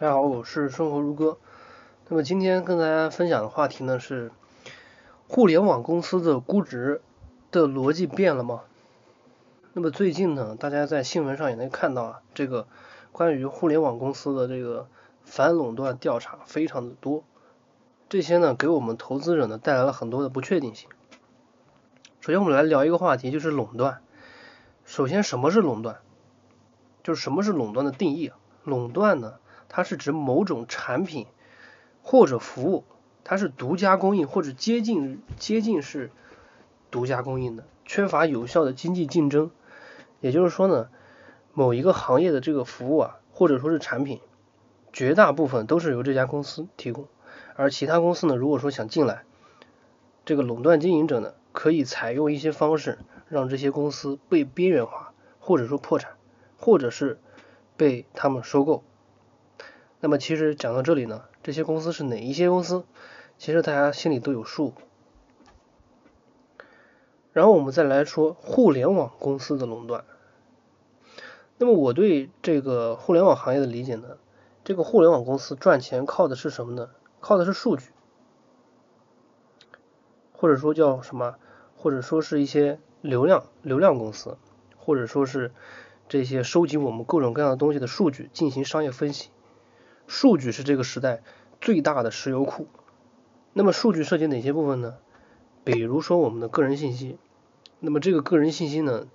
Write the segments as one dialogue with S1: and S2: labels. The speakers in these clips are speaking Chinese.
S1: 大家好，我是生活如歌。那么今天跟大家分享的话题呢是，互联网公司的估值的逻辑变了吗？那么最近呢，大家在新闻上也能看到啊，这个关于互联网公司的这个反垄断调查非常的多，这些呢给我们投资者呢带来了很多的不确定性。首先我们来聊一个话题，就是垄断。首先什么是垄断？就是什么是垄断的定义啊？垄断呢？它是指某种产品或者服务，它是独家供应或者接近接近是独家供应的，缺乏有效的经济竞争。也就是说呢，某一个行业的这个服务啊，或者说是产品，绝大部分都是由这家公司提供，而其他公司呢，如果说想进来，这个垄断经营者呢，可以采用一些方式，让这些公司被边缘化，或者说破产，或者是被他们收购。那么其实讲到这里呢，这些公司是哪一些公司？其实大家心里都有数。然后我们再来说互联网公司的垄断。那么我对这个互联网行业的理解呢，这个互联网公司赚钱靠的是什么呢？靠的是数据，或者说叫什么？或者说是一些流量流量公司，或者说是这些收集我们各种各样的东西的数据进行商业分析。数据是这个时代最大的石油库。那么数据涉及哪些部分呢？比如说我们的个人信息。那么这个个人信息呢，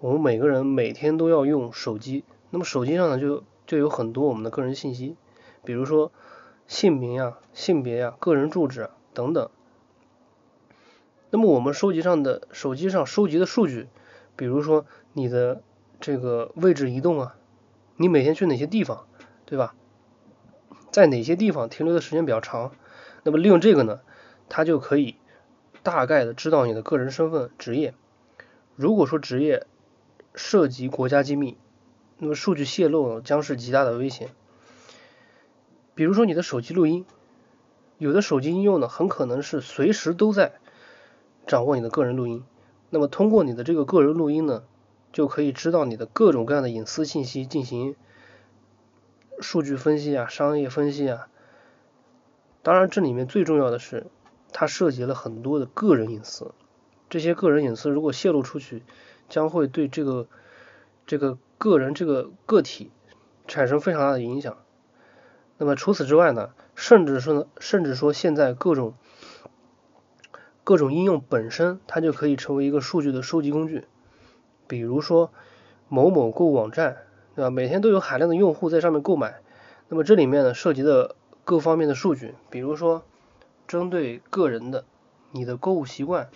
S1: 我们每个人每天都要用手机。那么手机上呢就就有很多我们的个人信息，比如说姓名呀、性别呀、个人住址等等。那么我们收集上的手机上收集的数据，比如说你的这个位置移动啊，你每天去哪些地方，对吧？在哪些地方停留的时间比较长？那么利用这个呢，它就可以大概的知道你的个人身份、职业。如果说职业涉及国家机密，那么数据泄露将是极大的危险。比如说你的手机录音，有的手机应用呢，很可能是随时都在掌握你的个人录音。那么通过你的这个个人录音呢，就可以知道你的各种各样的隐私信息进行。数据分析啊，商业分析啊，当然这里面最重要的是，它涉及了很多的个人隐私。这些个人隐私如果泄露出去，将会对这个这个个人这个个体产生非常大的影响。那么除此之外呢，甚至说甚至说现在各种各种应用本身，它就可以成为一个数据的收集工具。比如说某某购物网站。对吧？每天都有海量的用户在上面购买，那么这里面呢涉及的各方面的数据，比如说针对个人的你的购物习惯，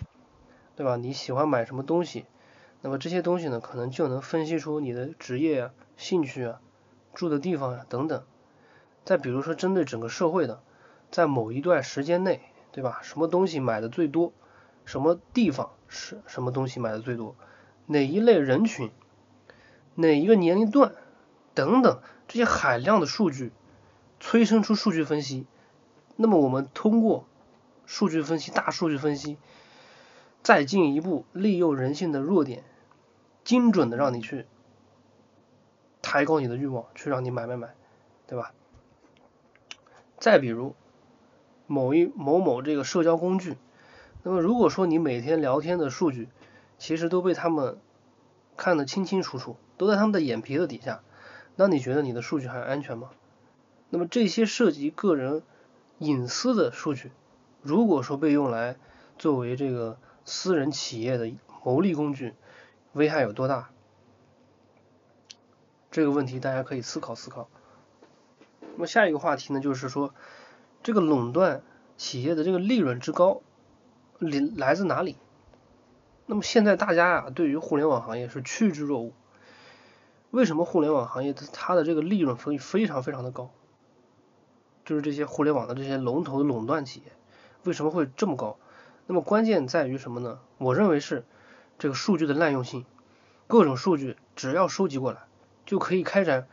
S1: 对吧？你喜欢买什么东西？那么这些东西呢，可能就能分析出你的职业啊、兴趣啊、住的地方啊等等。再比如说针对整个社会的，在某一段时间内，对吧？什么东西买的最多？什么地方是什么东西买的最多？哪一类人群？哪一个年龄段等等这些海量的数据催生出数据分析，那么我们通过数据分析、大数据分析，再进一步利用人性的弱点，精准的让你去抬高你的欲望，去让你买买买，对吧？再比如某一某某这个社交工具，那么如果说你每天聊天的数据，其实都被他们看得清清楚楚。都在他们的眼皮子底下，那你觉得你的数据还安全吗？那么这些涉及个人隐私的数据，如果说被用来作为这个私人企业的牟利工具，危害有多大？这个问题大家可以思考思考。那么下一个话题呢，就是说这个垄断企业的这个利润之高，来来自哪里？那么现在大家啊，对于互联网行业是趋之若鹜。为什么互联网行业它它的这个利润非非常非常的高？就是这些互联网的这些龙头垄断企业为什么会这么高？那么关键在于什么呢？我认为是这个数据的滥用性，各种数据只要收集过来，就可以开展，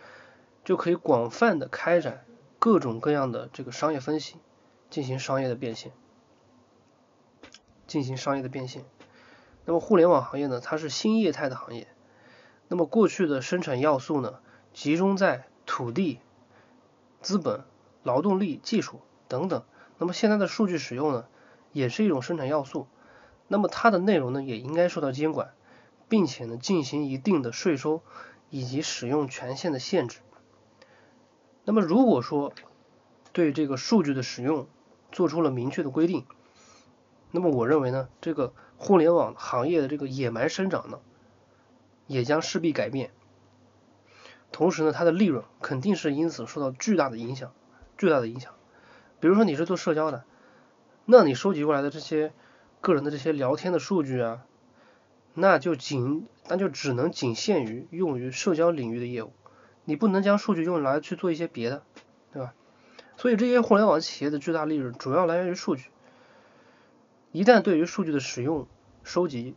S1: 就可以广泛的开展各种各样的这个商业分析，进行商业的变现，进行商业的变现。那么互联网行业呢，它是新业态的行业。那么过去的生产要素呢，集中在土地、资本、劳动力、技术等等。那么现在的数据使用呢，也是一种生产要素。那么它的内容呢，也应该受到监管，并且呢，进行一定的税收以及使用权限的限制。那么如果说对这个数据的使用做出了明确的规定，那么我认为呢，这个互联网行业的这个野蛮生长呢，也将势必改变。同时呢，它的利润肯定是因此受到巨大的影响，巨大的影响。比如说你是做社交的，那你收集过来的这些个人的这些聊天的数据啊，那就仅那就只能仅限于用于社交领域的业务，你不能将数据用来去做一些别的，对吧？所以这些互联网企业的巨大利润主要来源于数据。一旦对于数据的使用、收集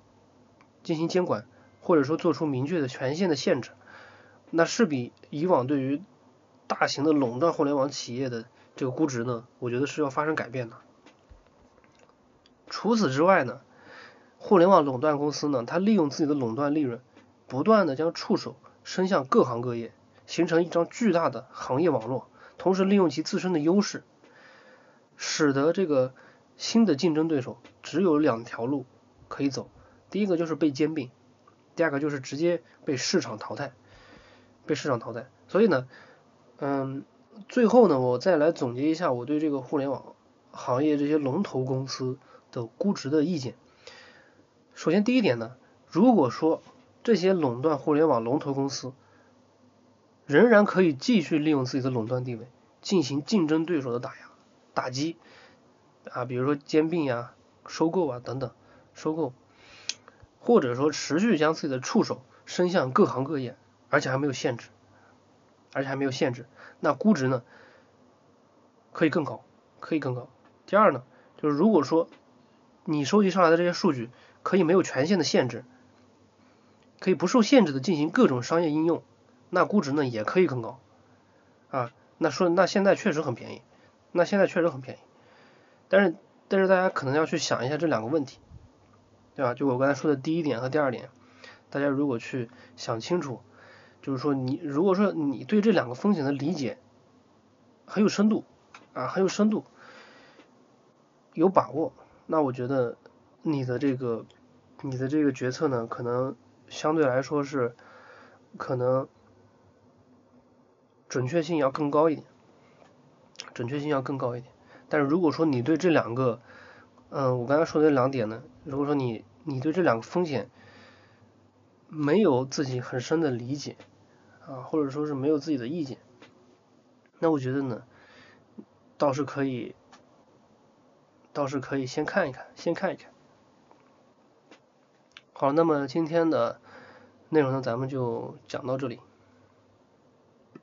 S1: 进行监管，或者说做出明确的权限的限制，那是比以往对于大型的垄断互联网企业的这个估值呢，我觉得是要发生改变的。除此之外呢，互联网垄断公司呢，它利用自己的垄断利润，不断的将触手伸向各行各业，形成一张巨大的行业网络，同时利用其自身的优势，使得这个。新的竞争对手只有两条路可以走，第一个就是被兼并，第二个就是直接被市场淘汰，被市场淘汰。所以呢，嗯，最后呢，我再来总结一下我对这个互联网行业这些龙头公司的估值的意见。首先，第一点呢，如果说这些垄断互联网龙头公司仍然可以继续利用自己的垄断地位进行竞争对手的打压、打击。啊，比如说兼并呀、收购啊等等，收购，或者说持续将自己的触手伸向各行各业，而且还没有限制，而且还没有限制，那估值呢可以更高，可以更高。第二呢，就是如果说你收集上来的这些数据可以没有权限的限制，可以不受限制的进行各种商业应用，那估值呢也可以更高。啊，那说那现在确实很便宜，那现在确实很便宜。但是，但是大家可能要去想一下这两个问题，对吧？就我刚才说的第一点和第二点，大家如果去想清楚，就是说你如果说你对这两个风险的理解很有深度啊，很有深度，有把握，那我觉得你的这个你的这个决策呢，可能相对来说是可能准确性要更高一点，准确性要更高一点。但是如果说你对这两个，嗯，我刚才说的这两点呢，如果说你你对这两个风险没有自己很深的理解啊，或者说是没有自己的意见，那我觉得呢，倒是可以，倒是可以先看一看，先看一看。好，那么今天的内容呢，咱们就讲到这里。